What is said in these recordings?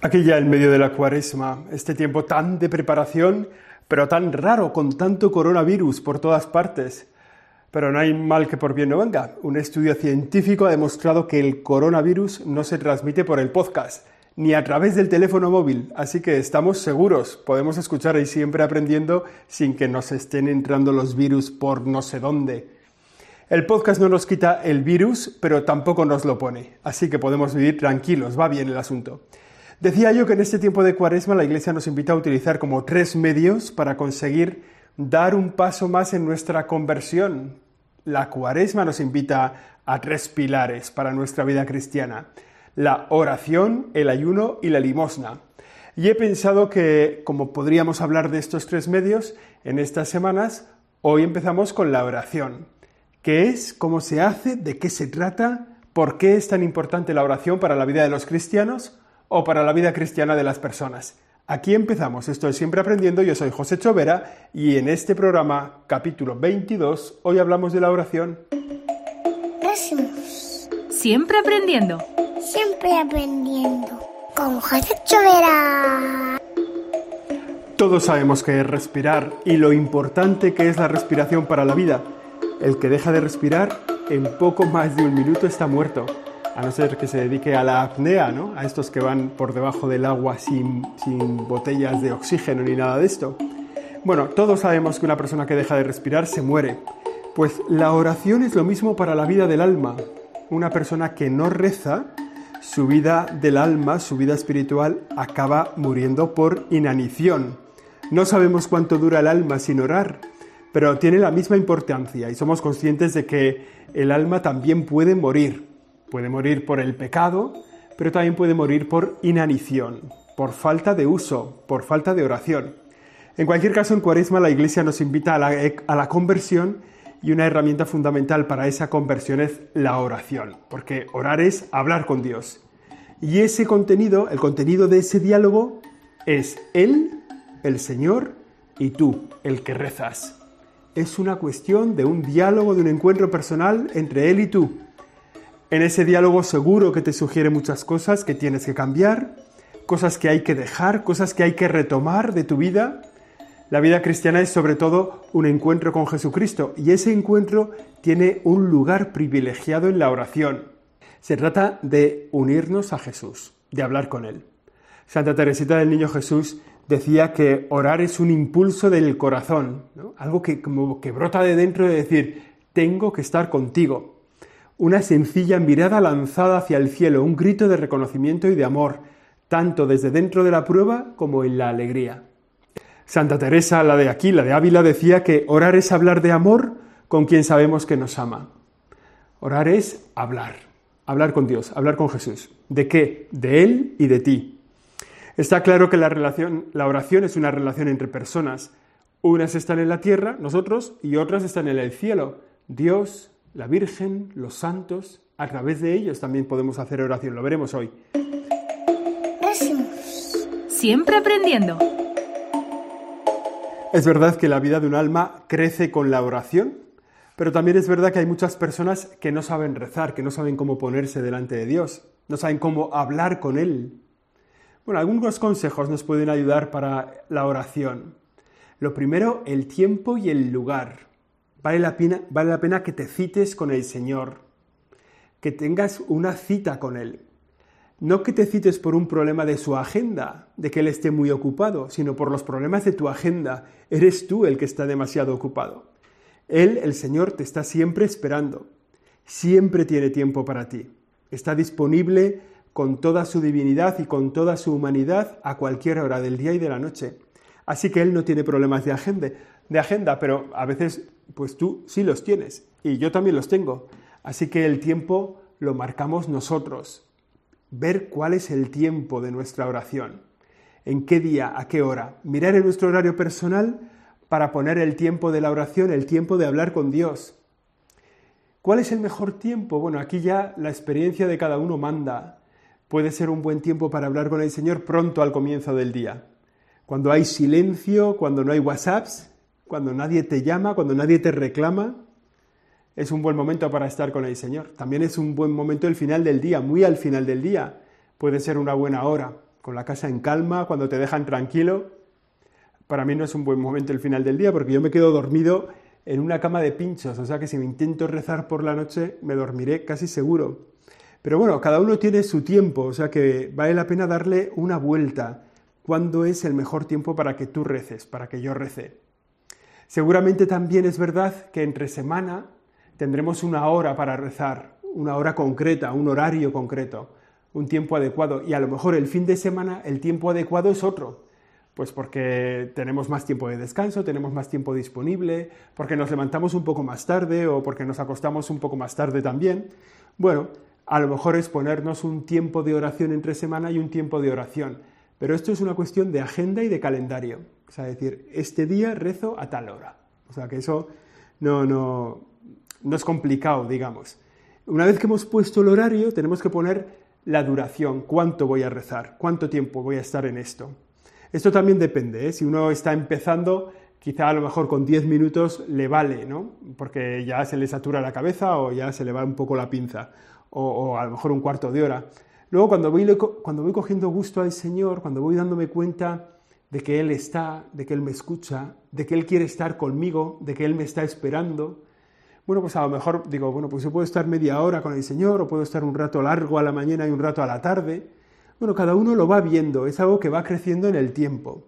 Aquí ya en medio de la cuaresma, este tiempo tan de preparación, pero tan raro con tanto coronavirus por todas partes. Pero no hay mal que por bien no venga. Un estudio científico ha demostrado que el coronavirus no se transmite por el podcast, ni a través del teléfono móvil, así que estamos seguros, podemos escuchar ahí siempre aprendiendo sin que nos estén entrando los virus por no sé dónde. El podcast no nos quita el virus, pero tampoco nos lo pone, así que podemos vivir tranquilos, va bien el asunto. Decía yo que en este tiempo de cuaresma la Iglesia nos invita a utilizar como tres medios para conseguir dar un paso más en nuestra conversión. La cuaresma nos invita a tres pilares para nuestra vida cristiana. La oración, el ayuno y la limosna. Y he pensado que, como podríamos hablar de estos tres medios en estas semanas, hoy empezamos con la oración. ¿Qué es? ¿Cómo se hace? ¿De qué se trata? ¿Por qué es tan importante la oración para la vida de los cristianos? O para la vida cristiana de las personas. Aquí empezamos, estoy siempre aprendiendo, yo soy José Chovera y en este programa, capítulo 22, hoy hablamos de la oración. Siempre aprendiendo. Siempre aprendiendo. Con José Chovera. Todos sabemos que es respirar y lo importante que es la respiración para la vida. El que deja de respirar en poco más de un minuto está muerto a no ser que se dedique a la apnea, ¿no? a estos que van por debajo del agua sin, sin botellas de oxígeno ni nada de esto. Bueno, todos sabemos que una persona que deja de respirar se muere. Pues la oración es lo mismo para la vida del alma. Una persona que no reza, su vida del alma, su vida espiritual, acaba muriendo por inanición. No sabemos cuánto dura el alma sin orar, pero tiene la misma importancia y somos conscientes de que el alma también puede morir. Puede morir por el pecado, pero también puede morir por inanición, por falta de uso, por falta de oración. En cualquier caso, en Cuaresma la Iglesia nos invita a la, conversión y una herramienta fundamental para esa conversión es la oración, porque orar es hablar con Dios. Y ese contenido, el contenido de ese diálogo, es Él, el Señor, y tú, el que rezas. Es una cuestión de un diálogo, de un encuentro personal entre Él y tú. En ese diálogo seguro que te sugiere muchas cosas que tienes que cambiar, cosas que hay que dejar, cosas que hay que retomar de tu vida. La vida cristiana es sobre todo un encuentro con Jesucristo y ese encuentro tiene un lugar privilegiado en la oración. Se trata de unirnos a Jesús, de hablar con Él. Santa Teresita del Niño Jesús decía que orar es un impulso del corazón, algo que, como que brota de dentro de decir, tengo que estar contigo una sencilla mirada lanzada hacia el cielo, un grito de reconocimiento y de amor, tanto desde dentro de la prueba como en la alegría. Santa Teresa, la de aquí, la de Ávila, decía que orar es hablar de amor con quien sabemos que nos ama. Orar es hablar, hablar con Dios, hablar con Jesús. ¿De qué? De Él y de ti. Está claro que la, relación, la oración es una relación entre personas. Unas están en la tierra, nosotros, y otras están en el cielo. Dios, la Virgen, los santos, a través de ellos también podemos hacer oración. Lo veremos hoy. Siempre aprendiendo. Es verdad que la vida de un alma crece con la oración, pero también es verdad que hay muchas personas que no saben rezar, que no saben cómo ponerse delante de Dios, no saben cómo hablar con Él. Bueno, algunos consejos nos pueden ayudar para la oración. Lo primero, el tiempo y el lugar. Vale la, pena, vale la pena que te cites con el Señor, que tengas una cita con Él. No que te cites por un problema de su agenda, de que Él esté muy ocupado, sino por los problemas de tu agenda. Eres tú el que está demasiado ocupado. Él, el Señor, te está siempre esperando. Siempre tiene tiempo para ti. Está disponible con toda su divinidad y con toda su humanidad a cualquier hora del día y de la noche. Así que Él no tiene problemas de agenda, de agenda pero a veces pues tú sí los tienes y yo también los tengo. Así que el tiempo lo marcamos nosotros. Ver cuál es el tiempo de nuestra oración. En qué día, a qué hora. Mirar en nuestro horario personal para poner el tiempo de la oración, el tiempo de hablar con Dios. ¿Cuál es el mejor tiempo? Bueno, aquí ya la experiencia de cada uno manda. Puede ser un buen tiempo para hablar con el Señor pronto al comienzo del día. Cuando hay silencio, cuando no hay WhatsApps, cuando nadie te llama, cuando nadie te reclama, es un buen momento para estar con el Señor. También es un buen momento el final del día, muy al final del día. Puede ser una buena hora, con la casa en calma, cuando te dejan tranquilo. Para mí no es un buen momento el final del día porque yo me quedo dormido en una cama de pinchos, o sea que si me intento rezar por la noche me dormiré casi seguro. Pero bueno, cada uno tiene su tiempo, o sea que vale la pena darle una vuelta. ¿Cuándo es el mejor tiempo para que tú reces, para que yo rece? Seguramente también es verdad que entre semana tendremos una hora para rezar, una hora concreta, un horario concreto, un tiempo adecuado. Y a lo mejor el fin de semana el tiempo adecuado es otro. Pues porque tenemos más tiempo de descanso, tenemos más tiempo disponible, porque nos levantamos un poco más tarde o porque nos acostamos un poco más tarde también. Bueno, a lo mejor es ponernos un tiempo de oración entre semana y un tiempo de oración. Pero esto es una cuestión de agenda y de calendario. O sea, decir, este día rezo a tal hora. O sea, que eso no, no, no es complicado, digamos. Una vez que hemos puesto el horario, tenemos que poner la duración, cuánto voy a rezar, cuánto tiempo voy a estar en esto. Esto también depende, ¿eh? si uno está empezando, quizá a lo mejor con 10 minutos le vale, ¿no? Porque ya se le satura la cabeza o ya se le va un poco la pinza, o, a lo mejor un cuarto de hora. Luego, cuando voy, cuando voy cogiendo gusto al Señor, cuando voy dándome cuenta de que Él está, de que Él me escucha, de que Él quiere estar conmigo, de que Él me está esperando, bueno, pues a lo mejor digo, bueno, pues yo puedo estar media hora con el Señor, o puedo estar un rato largo a la mañana y un rato a la tarde, bueno, cada uno lo va viendo, es algo que va creciendo en el tiempo.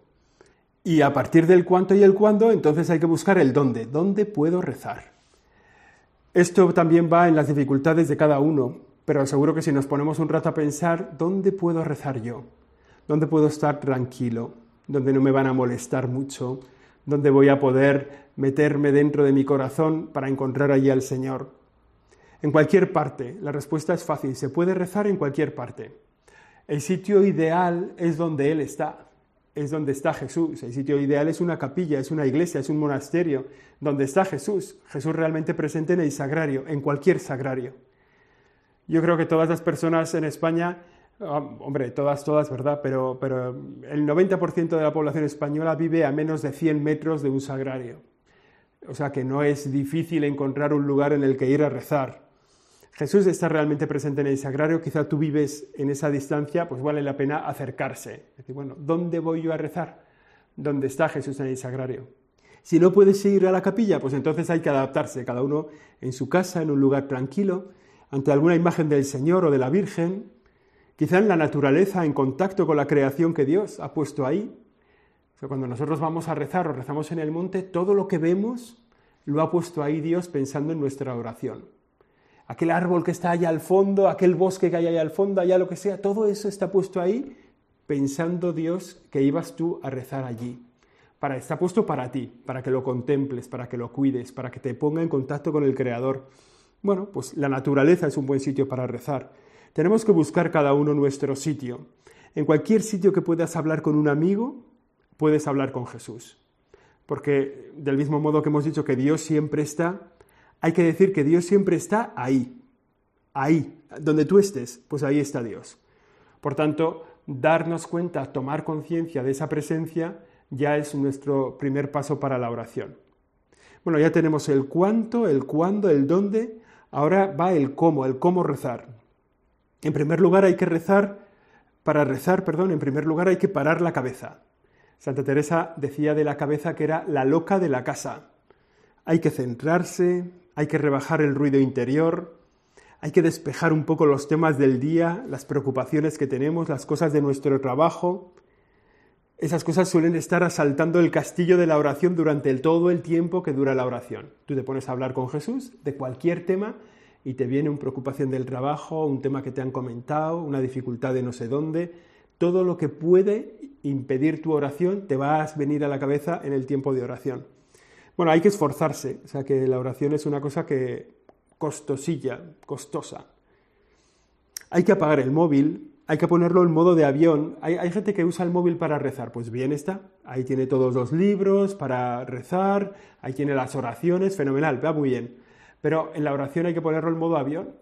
Y a partir del cuánto y el cuándo, entonces hay que buscar el dónde. ¿Dónde puedo rezar? Esto también va en las dificultades de cada uno, pero seguro que si nos ponemos un rato a pensar, ¿dónde puedo rezar yo? ¿Dónde puedo estar tranquilo? ¿Dónde no me van a molestar mucho? ¿Dónde voy a poder meterme dentro de mi corazón para encontrar allí al Señor? En cualquier parte, la respuesta es fácil, se puede rezar en cualquier parte. El sitio ideal es donde Él está, es donde está Jesús. El sitio ideal es una capilla, es una iglesia, es un monasterio, donde está Jesús. Jesús realmente presente en el sagrario, en cualquier sagrario. Yo creo que todas las personas en España, ah, hombre, todas, todas, ¿verdad? Pero, pero el 90% de la población española vive a menos de 100 metros de un sagrario. O sea que no es difícil encontrar un lugar en el que ir a rezar. Jesús está realmente presente en el sagrario, quizá tú vives en esa distancia, pues vale la pena acercarse. Es decir, bueno, ¿dónde voy yo a rezar? ¿Dónde está Jesús en el sagrario? Si no puedes ir a la capilla, pues entonces hay que adaptarse, cada uno en su casa, en un lugar tranquilo, ante alguna imagen del Señor o de la Virgen, quizá en la naturaleza, en contacto con la creación que Dios ha puesto ahí. cuando nosotros vamos a rezar o rezamos en el monte, todo lo que vemos lo ha puesto ahí Dios pensando en nuestra oración aquel árbol que está allá al fondo, aquel bosque que hay allá al fondo, allá lo que sea, todo eso está puesto ahí pensando Dios que ibas tú a rezar allí. Para, está puesto para ti, para que lo contemples, para que lo cuides, para que te ponga en contacto con el Creador. Bueno, pues la naturaleza es un buen sitio para rezar. Tenemos que buscar cada uno nuestro sitio. En cualquier sitio que puedas hablar con un amigo, puedes hablar con Jesús. Porque del mismo modo que hemos dicho que Dios siempre está, hay que decir que Dios siempre está ahí, ahí, donde tú estés, pues ahí está Dios. Por tanto, darnos cuenta, tomar conciencia de esa presencia, ya es nuestro primer paso para la oración. Bueno, ya tenemos el cuánto, el cuándo, el dónde, ahora va el cómo, el cómo rezar. En primer lugar hay que rezar, para rezar, perdón, en primer lugar hay que parar la cabeza. Santa Teresa decía de la cabeza que era la loca de la casa. Hay que centrarse, hay que rebajar el ruido interior, hay que despejar un poco los temas del día, las preocupaciones que tenemos, las cosas de nuestro trabajo. Esas cosas suelen estar asaltando el castillo de la oración durante todo el tiempo que dura la oración. Tú te pones a hablar con Jesús de cualquier tema y te viene una preocupación del trabajo, un tema que te han comentado, una dificultad de no sé dónde. Todo lo que puede impedir tu oración te va a venir a la cabeza en el tiempo de oración. Bueno, hay que esforzarse, o sea que la oración es una cosa que costosilla, costosa. Hay que apagar el móvil, hay que ponerlo en modo de avión. Hay, gente que usa el móvil para rezar, pues bien está. Ahí tiene todos los libros para rezar, ahí tiene las oraciones, fenomenal, va muy bien. Pero en la oración hay que ponerlo en modo avión,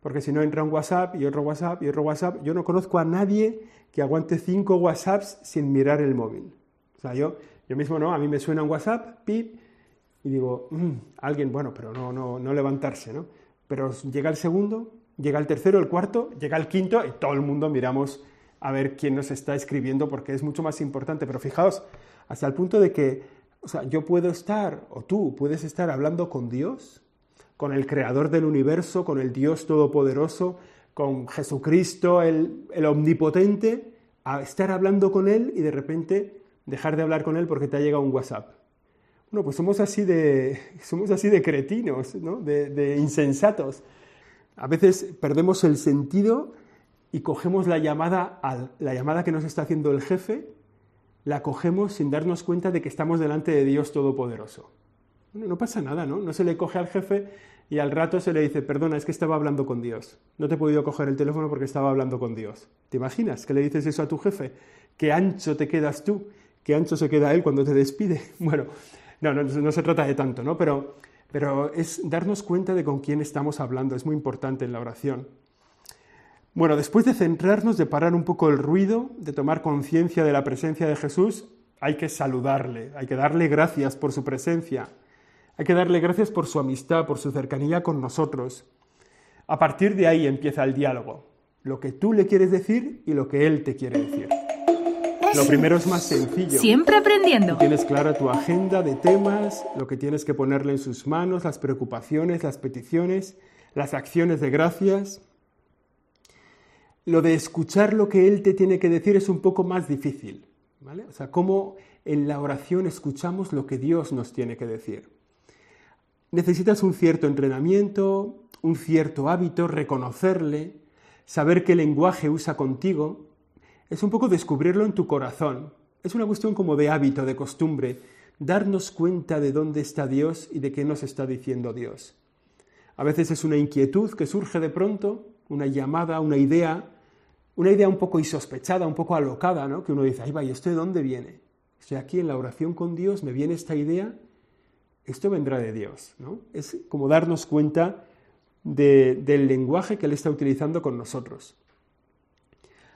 porque si no entra un WhatsApp y otro WhatsApp y otro WhatsApp. Yo no conozco a nadie que aguante cinco WhatsApps sin mirar el móvil. O sea, yo, yo mismo no, a mí me suena un WhatsApp, pip, y digo, mm, alguien, bueno, pero no, no, no levantarse, ¿no? Pero llega el segundo, llega el tercero, el cuarto, llega el quinto y todo el mundo miramos a ver quién nos está escribiendo porque es mucho más importante. Pero fijaos, hasta el punto de que, o sea, yo puedo estar, o tú puedes estar hablando con Dios, con el creador del universo, con el Dios todopoderoso, con Jesucristo, el, omnipotente, a estar hablando con Él y de repente dejar de hablar con Él porque te ha llegado un WhatsApp. Bueno, pues somos así de, somos así de cretinos, ¿no? de, de insensatos. A veces perdemos el sentido y cogemos la llamada, la llamada que nos está haciendo el jefe, la cogemos sin darnos cuenta de que estamos delante de Dios Todopoderoso. No pasa nada, ¿no? No se le coge al jefe y al rato se le dice, perdona, es que estaba hablando con Dios. No te he podido coger el teléfono porque estaba hablando con Dios. ¿Te imaginas que le dices eso a tu jefe? ¿Qué ancho te quedas tú? ¿Qué ancho se queda él cuando te despide? Bueno, no, no, no se trata de tanto, ¿no? Pero, pero es darnos cuenta de con quién estamos hablando, es muy importante en la oración. Bueno, después de centrarnos, de parar un poco el ruido, de tomar conciencia de la presencia de Jesús, hay que saludarle, hay que darle gracias por su presencia, hay que darle gracias por su amistad, por su cercanía con nosotros. A partir de ahí empieza el diálogo, lo que tú le quieres decir y lo que él te quiere decir. Lo primero es más sencillo. Siempre aprendiendo. Tienes clara tu agenda de temas, lo que tienes que ponerle en sus manos, las preocupaciones, las peticiones, las acciones de gracias. Lo de escuchar lo que Él te tiene que decir es un poco más difícil. ¿vale? O sea, cómo en la oración escuchamos lo que Dios nos tiene que decir. Necesitas un cierto entrenamiento, un cierto hábito, reconocerle, saber qué lenguaje usa contigo es un poco descubrirlo en tu corazón. Es una cuestión como de hábito, de costumbre, darnos cuenta de dónde está Dios y de qué nos está diciendo Dios. A veces es una inquietud que surge de pronto, una llamada, una idea, una idea un poco insospechada, un poco alocada, ¿no? Que uno dice, ay, va, ¿y esto de dónde viene? Estoy aquí en la oración con Dios, me viene esta idea, esto vendrá de Dios, ¿no? Es como darnos cuenta del lenguaje que Él está utilizando con nosotros.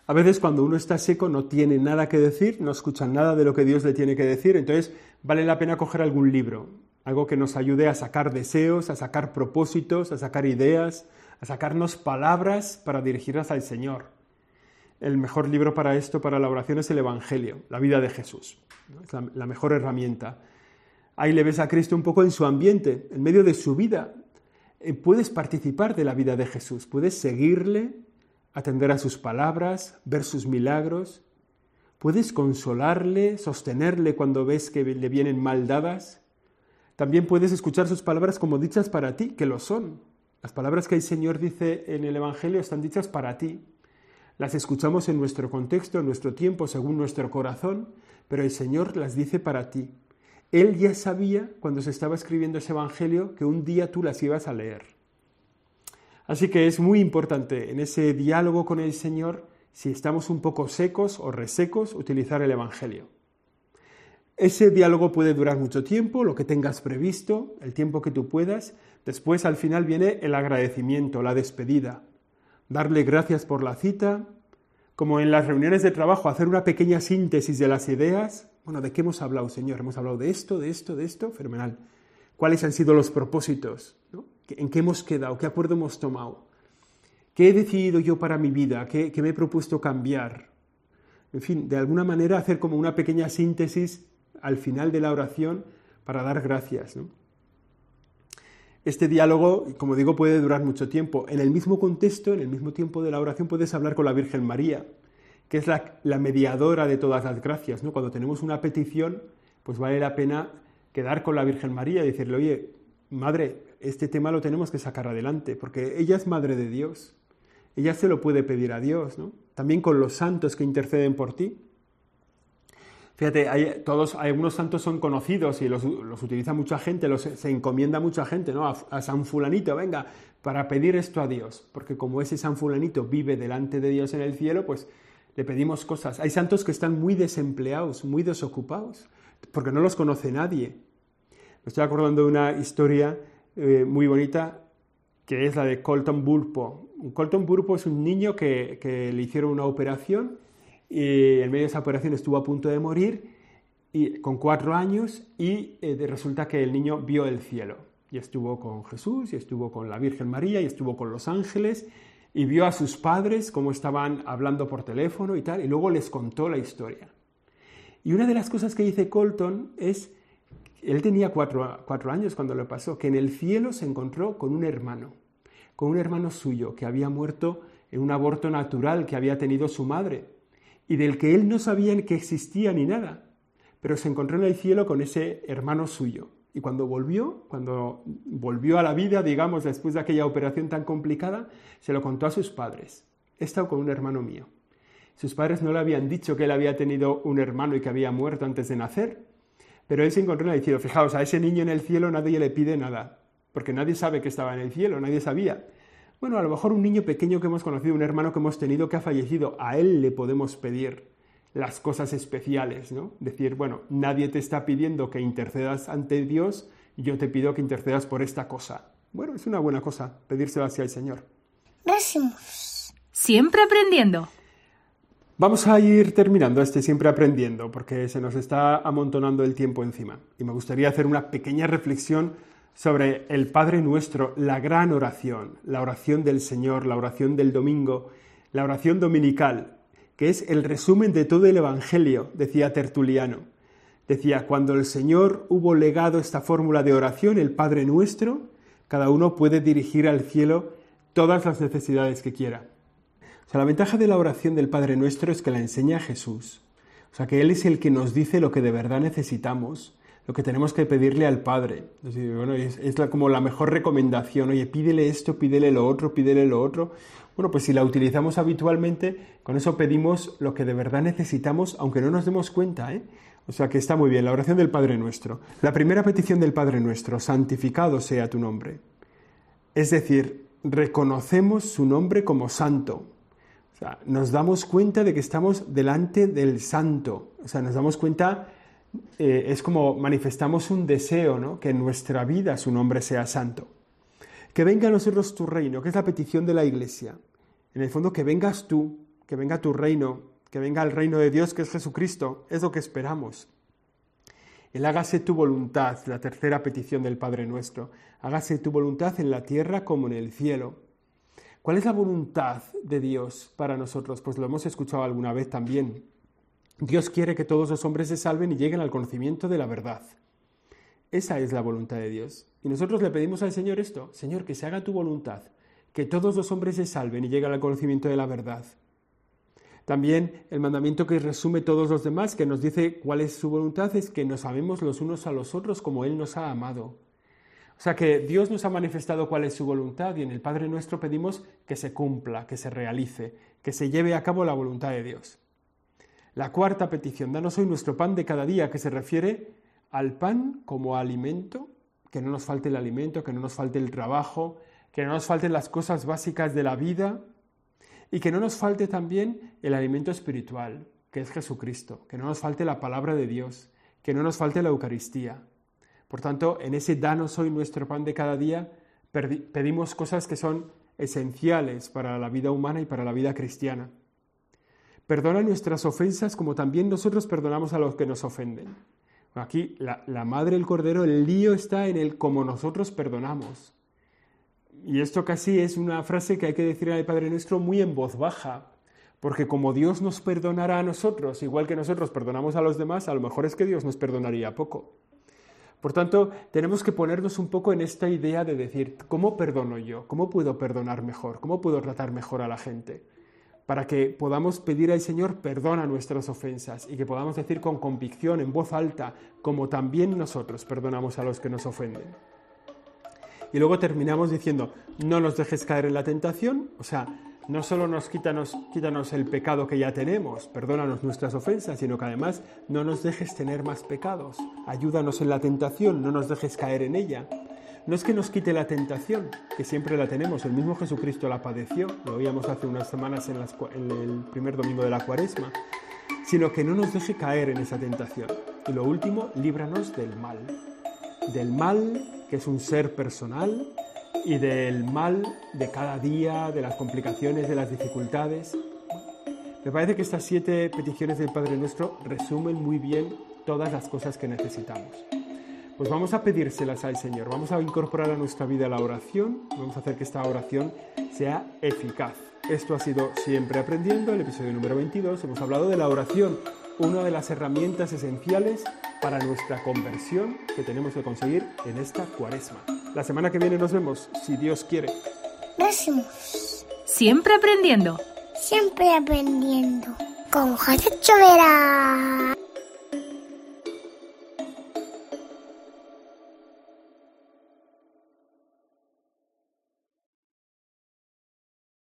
A veces cuando uno está seco no tiene nada que decir, no escucha nada de lo que Dios le tiene que decir, entonces vale la pena coger algún libro, algo que nos ayude a sacar deseos, a sacar propósitos, a sacar ideas, a sacarnos palabras para dirigirlas al Señor. El mejor libro para esto, para la oración, es el Evangelio, la vida de Jesús. Es la, la mejor herramienta. Ahí le ves a Cristo un poco en su ambiente, en medio de su vida. Eh, puedes participar de la vida de Jesús, puedes seguirle, atender a sus palabras, ver sus milagros. Puedes consolarle, sostenerle cuando ves que le vienen mal dadas. También puedes escuchar sus palabras como dichas para ti, que lo son. Las palabras que el Señor dice en el Evangelio están dichas para ti. Las escuchamos en nuestro contexto, en nuestro tiempo, según nuestro corazón, pero el Señor las dice para ti. Él ya sabía, cuando se estaba escribiendo ese Evangelio, que un día tú las ibas a leer. Así que es muy importante en ese diálogo con el Señor, si estamos un poco secos o resecos, utilizar el Evangelio. Ese diálogo puede durar mucho tiempo, lo que tengas previsto, el tiempo que tú puedas. Después, al final, viene el agradecimiento, la despedida. Darle gracias por la cita, como en las reuniones de trabajo, hacer una pequeña síntesis de las ideas. Bueno, ¿de qué hemos hablado, Señor? Hemos hablado de esto, de esto, de esto, fenomenal. ¿Cuáles han sido los propósitos? ¿En qué hemos quedado? ¿Qué acuerdo hemos tomado? ¿Qué he decidido yo para mi vida? ¿Qué, me he propuesto cambiar? En fin, de alguna manera hacer como una pequeña síntesis al final de la oración para dar gracias. Este diálogo, como digo, puede durar mucho tiempo. En el mismo contexto, en el mismo tiempo de la oración, puedes hablar con la Virgen María, que es la, mediadora de todas las gracias. ¿no? Cuando tenemos una petición, pues vale la pena quedar con la Virgen María y decirle, oye, madre, este tema lo tenemos que sacar adelante, porque ella es madre de Dios. Ella se lo puede pedir a Dios, ¿no? También con los santos que interceden por ti. Fíjate, hay, todos, algunos santos son conocidos y los, utiliza mucha gente, los, se encomienda mucha gente, ¿no? A, San Fulanito, venga, para pedir esto a Dios, porque como ese San Fulanito vive delante de Dios en el cielo, pues le pedimos cosas. Hay santos que están muy desempleados, muy desocupados, porque no los conoce nadie. Me estoy acordando de una historia eh, muy bonita que es la de Colton Burpo. Colton Burpo es un niño que, le hicieron una operación y en medio de esa operación estuvo a punto de morir y, con cuatro años y eh, resulta que el niño vio el cielo y estuvo con Jesús y estuvo con la Virgen María y estuvo con los ángeles y vio a sus padres cómo estaban hablando por teléfono y tal, y luego les contó la historia. Y una de las cosas que dice Colton es, él tenía cuatro, cuatro años cuando lo pasó, que en el cielo se encontró con un hermano, con un hermano suyo que había muerto en un aborto natural que había tenido su madre y del que él no sabía que existía ni nada, pero se encontró en el cielo con ese hermano suyo. Y cuando volvió, cuando volvió a la vida, digamos, después de aquella operación tan complicada, se lo contó a sus padres. He estado con un hermano mío. Sus padres no le habían dicho que él había tenido un hermano y que había muerto antes de nacer, pero él se encontró en el cielo. Fijaos, a ese niño en el cielo nadie le pide nada, porque nadie sabe que estaba en el cielo, nadie sabía. Bueno, a lo mejor un niño pequeño que hemos conocido, un hermano que hemos tenido que ha fallecido, a él le podemos pedir las cosas especiales, ¿no? Decir, bueno, nadie te está pidiendo que intercedas ante Dios, yo te pido que intercedas por esta cosa. Bueno, es una buena cosa pedírselo hacia el Señor. Gracias. Siempre aprendiendo. Vamos a ir terminando este siempre aprendiendo, porque se nos está amontonando el tiempo encima. Y me gustaría hacer una pequeña reflexión sobre el Padre Nuestro, la gran oración, la oración del Señor, la oración del domingo, la oración dominical, que es el resumen de todo el Evangelio, decía Tertuliano. Decía, cuando el Señor hubo legado esta fórmula de oración, el Padre nuestro, cada uno puede dirigir al cielo todas las necesidades que quiera. O sea, la ventaja de la oración del Padre nuestro es que la enseña Jesús. O sea, que Él es el que nos dice lo que de verdad necesitamos, lo que tenemos que pedirle al Padre. Es, como la mejor recomendación. Oye, pídele esto, pídele lo otro, pídele lo otro. Bueno, pues si la utilizamos habitualmente, con eso pedimos lo que de verdad necesitamos, aunque no nos demos cuenta, ¿eh? O sea que está muy bien, la oración del Padre Nuestro. La primera petición del Padre Nuestro, santificado sea tu nombre. Es decir, reconocemos su nombre como santo. O sea, nos damos cuenta de que estamos delante del santo. O sea, nos damos cuenta, eh, es como manifestamos un deseo, ¿no? Que en nuestra vida su nombre sea santo. Que venga a nosotros tu reino, que es la petición de la Iglesia. En el fondo, que vengas tú, que venga tu reino, que venga el reino de Dios que es Jesucristo, es lo que esperamos. El hágase tu voluntad, la tercera petición del Padre nuestro. Hágase tu voluntad en la tierra como en el cielo. ¿Cuál es la voluntad de Dios para nosotros? Pues lo hemos escuchado alguna vez también. Dios quiere que todos los hombres se salven y lleguen al conocimiento de la verdad. Esa es la voluntad de Dios. Y nosotros le pedimos al Señor esto, Señor, que se haga tu voluntad, que todos los hombres se salven y lleguen al conocimiento de la verdad. También el mandamiento que resume todos los demás, que nos dice cuál es su voluntad, es que nos amemos los unos a los otros como Él nos ha amado. O sea que Dios nos ha manifestado cuál es su voluntad y en el Padre nuestro pedimos que se cumpla, que se realice, que se lleve a cabo la voluntad de Dios. La cuarta petición, danos hoy nuestro pan de cada día, que se refiere al pan como alimento, que no nos falte el alimento, que no nos falte el trabajo, que no nos falten las cosas básicas de la vida y que no nos falte también el alimento espiritual, que es Jesucristo, que no nos falte la palabra de Dios, que no nos falte la Eucaristía. Por tanto, en ese danos hoy nuestro pan de cada día, pedimos cosas que son esenciales para la vida humana y para la vida cristiana. Perdona nuestras ofensas como también nosotros perdonamos a los que nos ofenden. Aquí la, madre del cordero, el lío está en el como nosotros perdonamos. Y esto casi es una frase que hay que decir al Padre Nuestro muy en voz baja, porque como Dios nos perdonará a nosotros, igual que nosotros perdonamos a los demás, a lo mejor es que Dios nos perdonaría poco. Por tanto, tenemos que ponernos un poco en esta idea de decir, ¿cómo perdono yo? ¿Cómo puedo perdonar mejor? ¿Cómo puedo tratar mejor a la gente? Para que podamos pedir al Señor perdón a nuestras ofensas y que podamos decir con convicción, en voz alta, como también nosotros perdonamos a los que nos ofenden. Y luego terminamos diciendo, no nos dejes caer en la tentación, o sea, no solo nos quítanos, quítanos el pecado que ya tenemos, perdónanos nuestras ofensas, sino que además no nos dejes tener más pecados, ayúdanos en la tentación, no nos dejes caer en ella. No es que nos quite la tentación, que siempre la tenemos, el mismo Jesucristo la padeció, lo oíamos hace unas semanas en el primer domingo de la cuaresma, sino que no nos deje caer en esa tentación. Y lo último, líbranos del mal. Del mal que es un ser personal, y del mal de cada día, de las complicaciones, de las dificultades. Me parece que estas siete peticiones del Padre Nuestro resumen muy bien todas las cosas que necesitamos. Pues vamos a pedírselas al Señor, vamos a incorporar a nuestra vida la oración, vamos a hacer que esta oración sea eficaz. Esto ha sido Siempre Aprendiendo, el episodio número 22. Hemos hablado de la oración, una de las herramientas esenciales para nuestra conversión que tenemos que conseguir en esta cuaresma. La semana que viene nos vemos, si Dios quiere. Racimos. Siempre aprendiendo. Siempre aprendiendo. Con José Chovera.